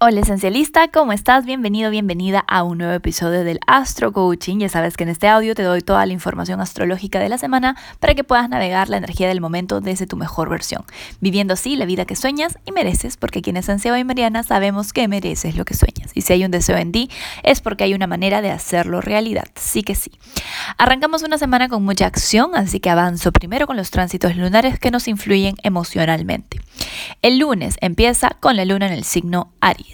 Hola esencialista, ¿cómo estás? Bienvenido, bienvenida a un nuevo episodio del Astro Coaching. Ya sabes que en este audio te doy toda la información astrológica de la semana para que puedas navegar la energía del momento desde tu mejor versión, viviendo así la vida que sueñas y mereces, porque aquí en Esencia y Mariana sabemos que mereces lo que sueñas. Y si hay un deseo en ti, es porque hay una manera de hacerlo realidad. Sí que sí. Arrancamos una semana con mucha acción, así que avanzo primero con los tránsitos lunares que nos influyen emocionalmente. El lunes empieza con la luna en el signo Aries.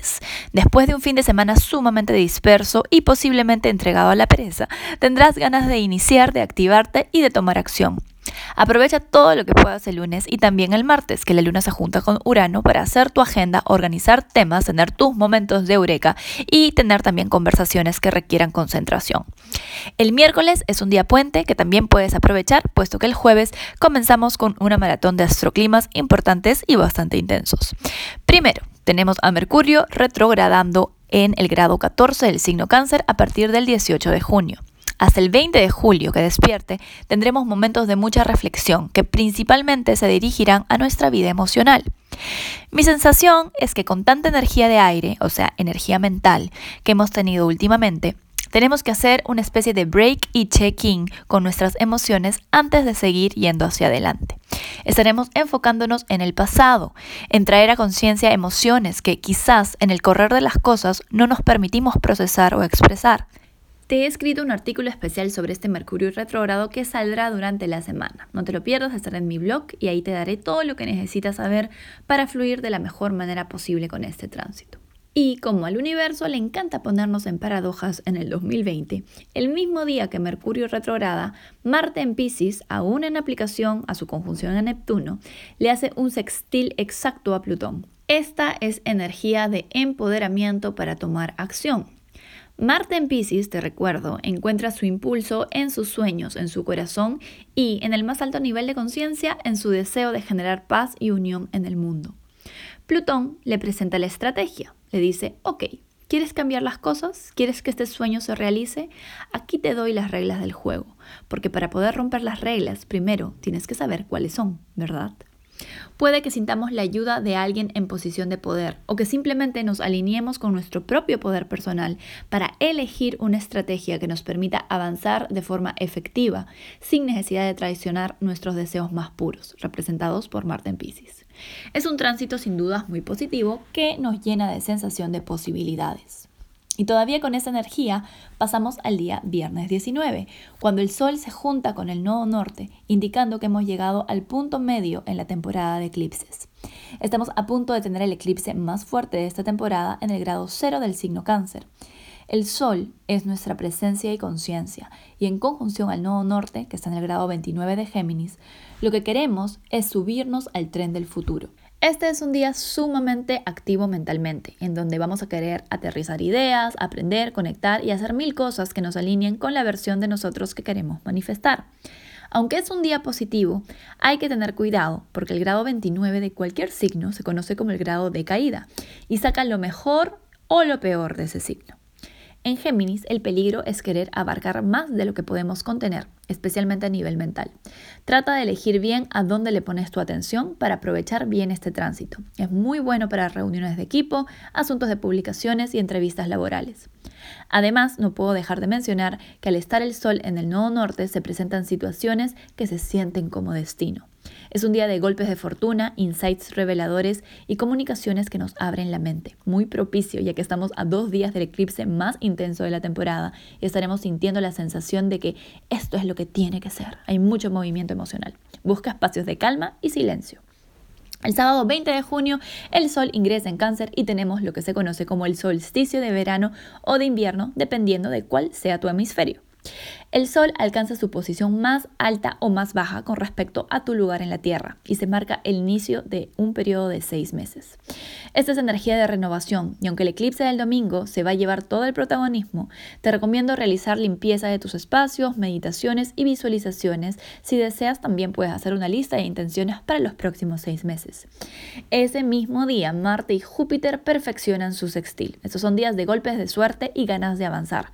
Después de un fin de semana sumamente disperso y posiblemente entregado a la pereza, tendrás ganas de iniciar, de activarte y de tomar acción. Aprovecha todo lo que puedas el lunes y también el martes, que la luna se junta con Urano para hacer tu agenda, organizar temas, tener tus momentos de eureka y tener también conversaciones que requieran concentración. El miércoles es un día puente que también puedes aprovechar, puesto que el jueves comenzamos con una maratón de astroclimas importantes y bastante intensos. Primero, tenemos a Mercurio retrogradando en el grado 14 del signo cáncer a partir del 18 de junio. Hasta el 20 de julio que despierte, tendremos momentos de mucha reflexión que principalmente se dirigirán a nuestra vida emocional. Mi sensación es que con tanta energía de aire, o sea, energía mental, que hemos tenido últimamente, tenemos que hacer una especie de break y check-in con nuestras emociones antes de seguir yendo hacia adelante. Estaremos enfocándonos en el pasado, en traer a conciencia emociones que quizás en el correr de las cosas no nos permitimos procesar o expresar. Te he escrito un artículo especial sobre este Mercurio retrógrado que saldrá durante la semana. No te lo pierdas, estará en mi blog y ahí te daré todo lo que necesitas saber para fluir de la mejor manera posible con este tránsito. Y como al universo le encanta ponernos en paradojas en el 2020, el mismo día que Mercurio retrograda, Marte en Pisces, aún en aplicación a su conjunción a Neptuno, le hace un sextil exacto a Plutón. Esta es energía de empoderamiento para tomar acción. Marte en Pisces, te recuerdo, encuentra su impulso en sus sueños, en su corazón y, en el más alto nivel de conciencia, en su deseo de generar paz y unión en el mundo. Plutón le presenta la estrategia, le dice, ok, ¿quieres cambiar las cosas? ¿Quieres que este sueño se realice? Aquí te doy las reglas del juego, porque para poder romper las reglas, primero tienes que saber cuáles son, ¿verdad? Puede que sintamos la ayuda de alguien en posición de poder o que simplemente nos alineemos con nuestro propio poder personal para elegir una estrategia que nos permita avanzar de forma efectiva sin necesidad de traicionar nuestros deseos más puros, representados por Marte en Pisces. Es un tránsito sin dudas muy positivo que nos llena de sensación de posibilidades. Y todavía con esa energía pasamos al día viernes 19, cuando el Sol se junta con el nodo norte, indicando que hemos llegado al punto medio en la temporada de eclipses. Estamos a punto de tener el eclipse más fuerte de esta temporada en el grado cero del signo cáncer. El Sol es nuestra presencia y conciencia, y en conjunción al nodo norte, que está en el grado 29 de Géminis, lo que queremos es subirnos al tren del futuro. Este es un día sumamente activo mentalmente, en donde vamos a querer aterrizar ideas, aprender, conectar y hacer mil cosas que nos alineen con la versión de nosotros que queremos manifestar. Aunque es un día positivo, hay que tener cuidado porque el grado 29 de cualquier signo se conoce como el grado de caída y saca lo mejor o lo peor de ese signo. En Géminis, el peligro es querer abarcar más de lo que podemos contener, especialmente a nivel mental. Trata de elegir bien a dónde le pones tu atención para aprovechar bien este tránsito. Es muy bueno para reuniones de equipo, asuntos de publicaciones y entrevistas laborales. Además, no puedo dejar de mencionar que al estar el Sol en el nodo norte se presentan situaciones que se sienten como destino. Es un día de golpes de fortuna, insights reveladores y comunicaciones que nos abren la mente. Muy propicio ya que estamos a dos días del eclipse más intenso de la temporada y estaremos sintiendo la sensación de que esto es lo que tiene que ser. Hay mucho movimiento emocional. Busca espacios de calma y silencio. El sábado 20 de junio el Sol ingresa en cáncer y tenemos lo que se conoce como el solsticio de verano o de invierno, dependiendo de cuál sea tu hemisferio. El Sol alcanza su posición más alta o más baja con respecto a tu lugar en la Tierra y se marca el inicio de un periodo de seis meses. Esta es energía de renovación y aunque el eclipse del domingo se va a llevar todo el protagonismo, te recomiendo realizar limpieza de tus espacios, meditaciones y visualizaciones. Si deseas también puedes hacer una lista de intenciones para los próximos seis meses. Ese mismo día, Marte y Júpiter perfeccionan su sextil. Estos son días de golpes de suerte y ganas de avanzar.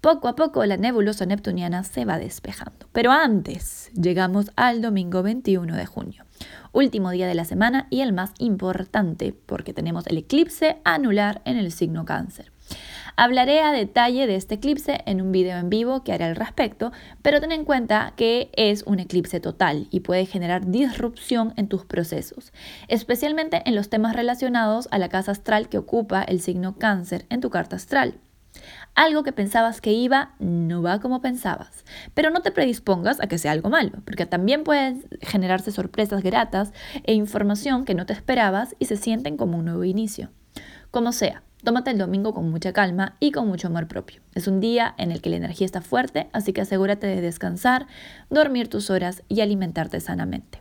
Poco a poco la nebulosa neptuniana se va despejando. Pero antes llegamos al domingo 21 de junio, último día de la semana y el más importante porque tenemos el eclipse anular en el signo cáncer. Hablaré a detalle de este eclipse en un video en vivo que haré al respecto, pero ten en cuenta que es un eclipse total y puede generar disrupción en tus procesos, especialmente en los temas relacionados a la casa astral que ocupa el signo cáncer en tu carta astral. Algo que pensabas que iba no va como pensabas. Pero no te predispongas a que sea algo malo, porque también pueden generarse sorpresas gratas e información que no te esperabas y se sienten como un nuevo inicio. Como sea, Tómate el domingo con mucha calma y con mucho amor propio. Es un día en el que la energía está fuerte, así que asegúrate de descansar, dormir tus horas y alimentarte sanamente.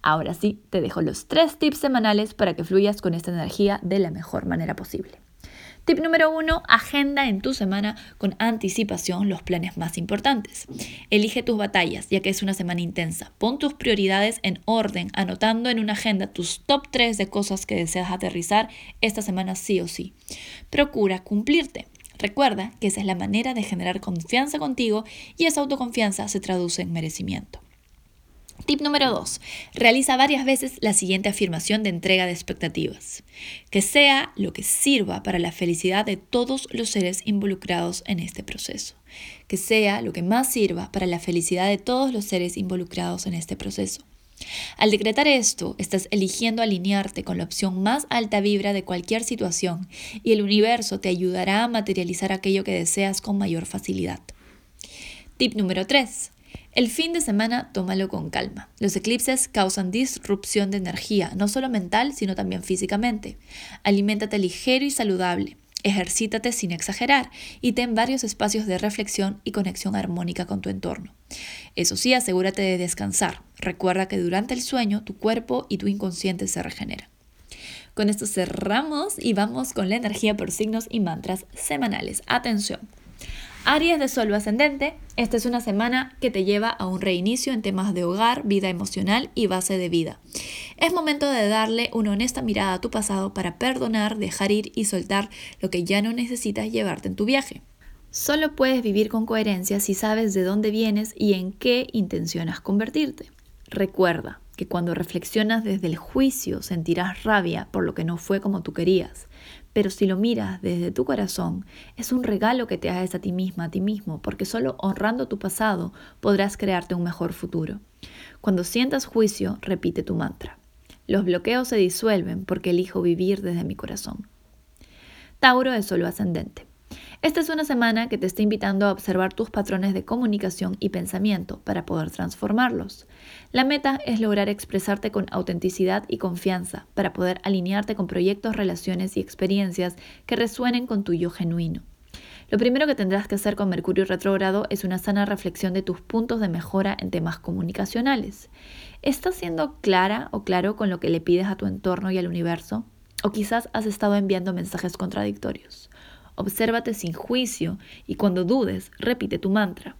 Ahora sí, te dejo los tres tips semanales para que fluyas con esta energía de la mejor manera posible. Tip número uno, agenda en tu semana con anticipación los planes más importantes. Elige tus batallas, ya que es una semana intensa. Pon tus prioridades en orden, anotando en una agenda tus top 3 de cosas que deseas aterrizar esta semana sí o sí. Procura cumplirte. Recuerda que esa es la manera de generar confianza contigo y esa autoconfianza se traduce en merecimiento. Tip número 2. Realiza varias veces la siguiente afirmación de entrega de expectativas. Que sea lo que sirva para la felicidad de todos los seres involucrados en este proceso. Que sea lo que más sirva para la felicidad de todos los seres involucrados en este proceso. Al decretar esto, estás eligiendo alinearte con la opción más alta vibra de cualquier situación y el universo te ayudará a materializar aquello que deseas con mayor facilidad. Tip número 3. El fin de semana tómalo con calma. Los eclipses causan disrupción de energía, no solo mental, sino también físicamente. Aliméntate ligero y saludable. Ejercítate sin exagerar y ten varios espacios de reflexión y conexión armónica con tu entorno. Eso sí, asegúrate de descansar. Recuerda que durante el sueño tu cuerpo y tu inconsciente se regeneran. Con esto cerramos y vamos con la energía por signos y mantras semanales. Atención. Aries de Sol ascendente, esta es una semana que te lleva a un reinicio en temas de hogar, vida emocional y base de vida. Es momento de darle una honesta mirada a tu pasado para perdonar, dejar ir y soltar lo que ya no necesitas llevarte en tu viaje. Solo puedes vivir con coherencia si sabes de dónde vienes y en qué intencionas convertirte. Recuerda que cuando reflexionas desde el juicio sentirás rabia por lo que no fue como tú querías, pero si lo miras desde tu corazón, es un regalo que te haces a ti misma, a ti mismo, porque solo honrando tu pasado podrás crearte un mejor futuro. Cuando sientas juicio, repite tu mantra. Los bloqueos se disuelven porque elijo vivir desde mi corazón. Tauro es solo ascendente. Esta es una semana que te está invitando a observar tus patrones de comunicación y pensamiento para poder transformarlos. La meta es lograr expresarte con autenticidad y confianza para poder alinearte con proyectos, relaciones y experiencias que resuenen con tu yo genuino. Lo primero que tendrás que hacer con Mercurio retrógrado es una sana reflexión de tus puntos de mejora en temas comunicacionales. ¿Estás siendo clara o claro con lo que le pides a tu entorno y al universo? ¿O quizás has estado enviando mensajes contradictorios? Obsérvate sin juicio y cuando dudes, repite tu mantra.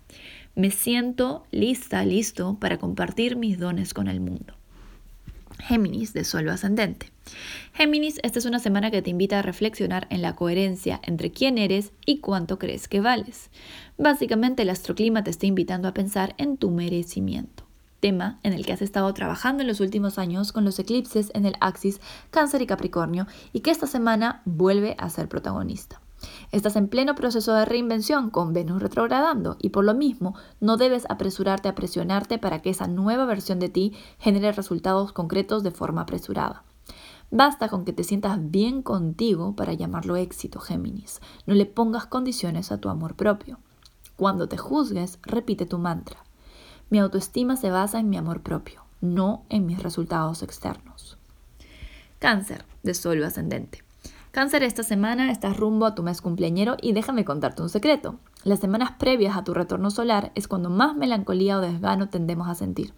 Me siento lista, listo para compartir mis dones con el mundo. Géminis de suelo ascendente. Géminis, esta es una semana que te invita a reflexionar en la coherencia entre quién eres y cuánto crees que vales. Básicamente el astroclima te está invitando a pensar en tu merecimiento tema en el que has estado trabajando en los últimos años con los eclipses en el axis Cáncer y Capricornio y que esta semana vuelve a ser protagonista. Estás en pleno proceso de reinvención con Venus retrogradando y por lo mismo no debes apresurarte a presionarte para que esa nueva versión de ti genere resultados concretos de forma apresurada. Basta con que te sientas bien contigo para llamarlo éxito, Géminis. No le pongas condiciones a tu amor propio. Cuando te juzgues, repite tu mantra. Mi autoestima se basa en mi amor propio, no en mis resultados externos. Cáncer de Sol ascendente. Cáncer, esta semana estás rumbo a tu mes cumpleañero y déjame contarte un secreto. Las semanas previas a tu retorno solar es cuando más melancolía o desgano tendemos a sentir.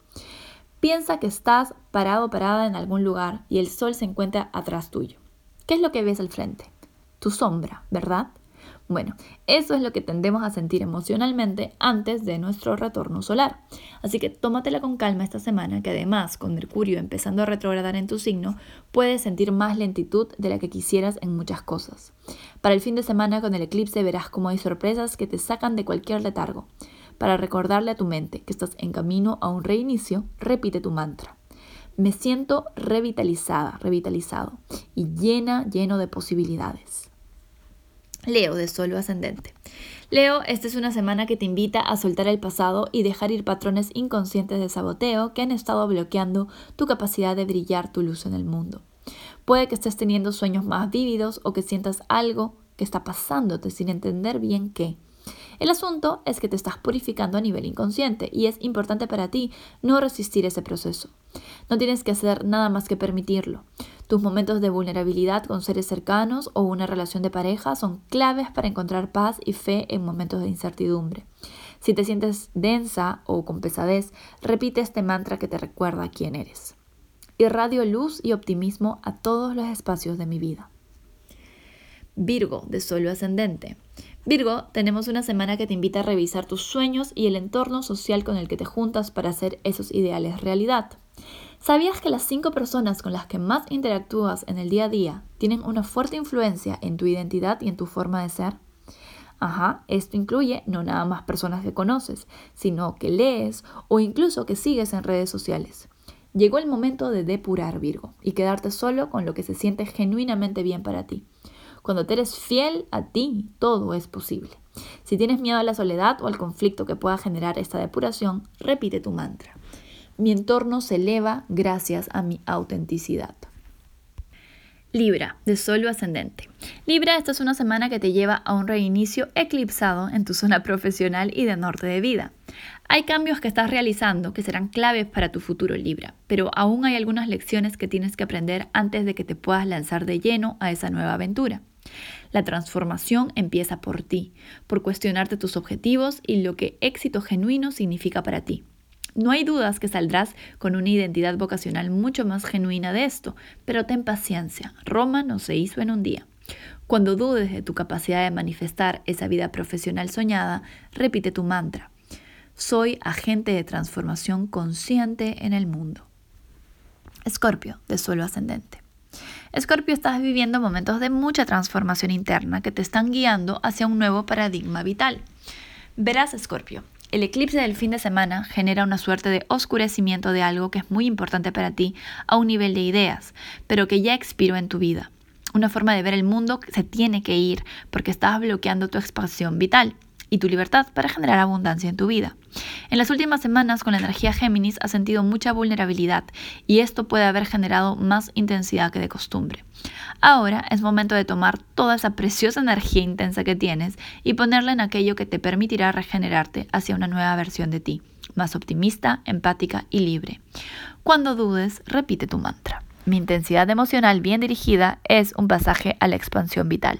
Piensa que estás parado parada en algún lugar y el sol se encuentra atrás tuyo. ¿Qué es lo que ves al frente? Tu sombra, ¿verdad? Bueno, eso es lo que tendemos a sentir emocionalmente antes de nuestro retorno solar. Así que tómatela con calma esta semana, que además con Mercurio empezando a retrogradar en tu signo, puedes sentir más lentitud de la que quisieras en muchas cosas. Para el fin de semana con el eclipse verás cómo hay sorpresas que te sacan de cualquier letargo. Para recordarle a tu mente que estás en camino a un reinicio, repite tu mantra. Me siento revitalizada, revitalizado y llena, lleno de posibilidades. Leo de Solo Ascendente. Leo, esta es una semana que te invita a soltar el pasado y dejar ir patrones inconscientes de saboteo que han estado bloqueando tu capacidad de brillar tu luz en el mundo. Puede que estés teniendo sueños más vívidos o que sientas algo que está pasándote sin entender bien qué. El asunto es que te estás purificando a nivel inconsciente y es importante para ti no resistir ese proceso. No tienes que hacer nada más que permitirlo. Tus momentos de vulnerabilidad con seres cercanos o una relación de pareja son claves para encontrar paz y fe en momentos de incertidumbre. Si te sientes densa o con pesadez, repite este mantra que te recuerda quién eres. Irradio luz y optimismo a todos los espacios de mi vida. Virgo, de solo ascendente. Virgo, tenemos una semana que te invita a revisar tus sueños y el entorno social con el que te juntas para hacer esos ideales realidad. ¿Sabías que las cinco personas con las que más interactúas en el día a día tienen una fuerte influencia en tu identidad y en tu forma de ser? Ajá, esto incluye no nada más personas que conoces, sino que lees o incluso que sigues en redes sociales. Llegó el momento de depurar Virgo y quedarte solo con lo que se siente genuinamente bien para ti. Cuando te eres fiel a ti, todo es posible. Si tienes miedo a la soledad o al conflicto que pueda generar esta depuración, repite tu mantra. Mi entorno se eleva gracias a mi autenticidad. Libra, de Sol ascendente. Libra, esta es una semana que te lleva a un reinicio eclipsado en tu zona profesional y de norte de vida. Hay cambios que estás realizando que serán claves para tu futuro Libra, pero aún hay algunas lecciones que tienes que aprender antes de que te puedas lanzar de lleno a esa nueva aventura. La transformación empieza por ti, por cuestionarte tus objetivos y lo que éxito genuino significa para ti. No hay dudas que saldrás con una identidad vocacional mucho más genuina de esto, pero ten paciencia, Roma no se hizo en un día. Cuando dudes de tu capacidad de manifestar esa vida profesional soñada, repite tu mantra. Soy agente de transformación consciente en el mundo. Escorpio, de suelo ascendente. Escorpio, estás viviendo momentos de mucha transformación interna que te están guiando hacia un nuevo paradigma vital. Verás, Escorpio, el eclipse del fin de semana genera una suerte de oscurecimiento de algo que es muy importante para ti a un nivel de ideas, pero que ya expiró en tu vida. Una forma de ver el mundo se tiene que ir porque estás bloqueando tu expansión vital y tu libertad para generar abundancia en tu vida. En las últimas semanas con la energía Géminis has sentido mucha vulnerabilidad y esto puede haber generado más intensidad que de costumbre. Ahora es momento de tomar toda esa preciosa energía intensa que tienes y ponerla en aquello que te permitirá regenerarte hacia una nueva versión de ti, más optimista, empática y libre. Cuando dudes, repite tu mantra. Mi intensidad emocional bien dirigida es un pasaje a la expansión vital.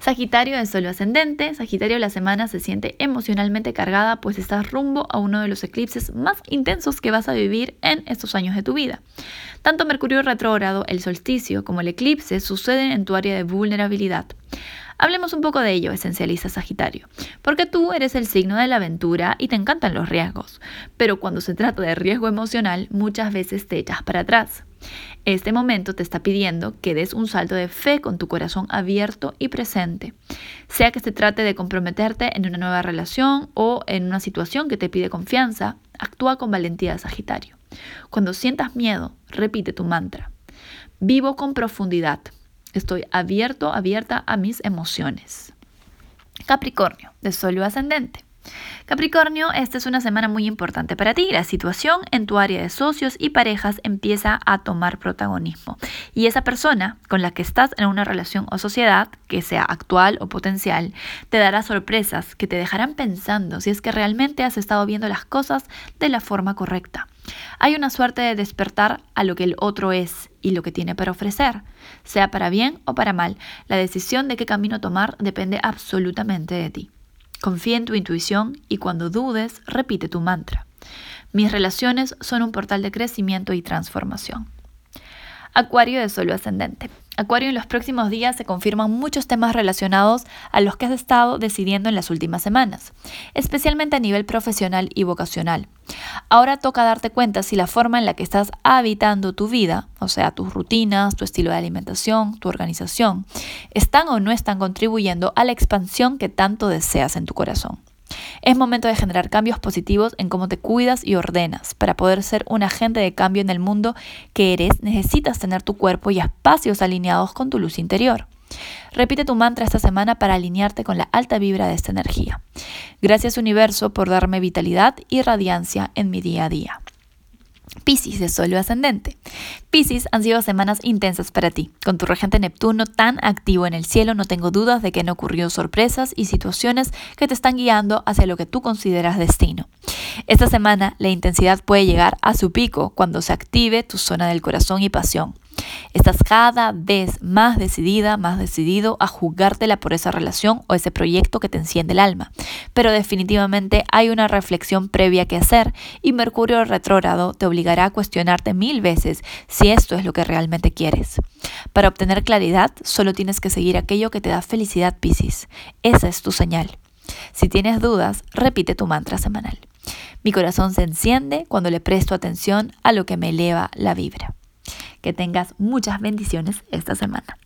Sagitario de solo ascendente. Sagitario la semana se siente emocionalmente cargada pues estás rumbo a uno de los eclipses más intensos que vas a vivir en estos años de tu vida. Tanto Mercurio retrógrado, el solsticio como el eclipse suceden en tu área de vulnerabilidad. Hablemos un poco de ello, esencialista Sagitario, porque tú eres el signo de la aventura y te encantan los riesgos, pero cuando se trata de riesgo emocional muchas veces te echas para atrás. Este momento te está pidiendo que des un salto de fe con tu corazón abierto y presente, sea que se trate de comprometerte en una nueva relación o en una situación que te pide confianza, actúa con valentía Sagitario. Cuando sientas miedo, repite tu mantra. Vivo con profundidad. Estoy abierto, abierta a mis emociones. Capricornio, de Sol ascendente. Capricornio, esta es una semana muy importante para ti. La situación en tu área de socios y parejas empieza a tomar protagonismo. Y esa persona con la que estás en una relación o sociedad, que sea actual o potencial, te dará sorpresas que te dejarán pensando si es que realmente has estado viendo las cosas de la forma correcta. Hay una suerte de despertar a lo que el otro es y lo que tiene para ofrecer, sea para bien o para mal. La decisión de qué camino tomar depende absolutamente de ti. Confía en tu intuición y cuando dudes, repite tu mantra. Mis relaciones son un portal de crecimiento y transformación. Acuario de Solo Ascendente. Acuario, en los próximos días se confirman muchos temas relacionados a los que has estado decidiendo en las últimas semanas, especialmente a nivel profesional y vocacional. Ahora toca darte cuenta si la forma en la que estás habitando tu vida, o sea, tus rutinas, tu estilo de alimentación, tu organización, están o no están contribuyendo a la expansión que tanto deseas en tu corazón. Es momento de generar cambios positivos en cómo te cuidas y ordenas. Para poder ser un agente de cambio en el mundo que eres, necesitas tener tu cuerpo y espacios alineados con tu luz interior. Repite tu mantra esta semana para alinearte con la alta vibra de esta energía. Gracias universo por darme vitalidad y radiancia en mi día a día. Piscis de Sol ascendente. Piscis han sido semanas intensas para ti. Con tu regente Neptuno tan activo en el cielo, no tengo dudas de que han ocurrido sorpresas y situaciones que te están guiando hacia lo que tú consideras destino. Esta semana la intensidad puede llegar a su pico cuando se active tu zona del corazón y pasión. Estás cada vez más decidida, más decidido a jugártela por esa relación o ese proyecto que te enciende el alma. Pero definitivamente hay una reflexión previa que hacer y Mercurio retrógrado te obligará a cuestionarte mil veces si esto es lo que realmente quieres. Para obtener claridad, solo tienes que seguir aquello que te da felicidad, Piscis. Esa es tu señal. Si tienes dudas, repite tu mantra semanal. Mi corazón se enciende cuando le presto atención a lo que me eleva la vibra. Que tengas muchas bendiciones esta semana.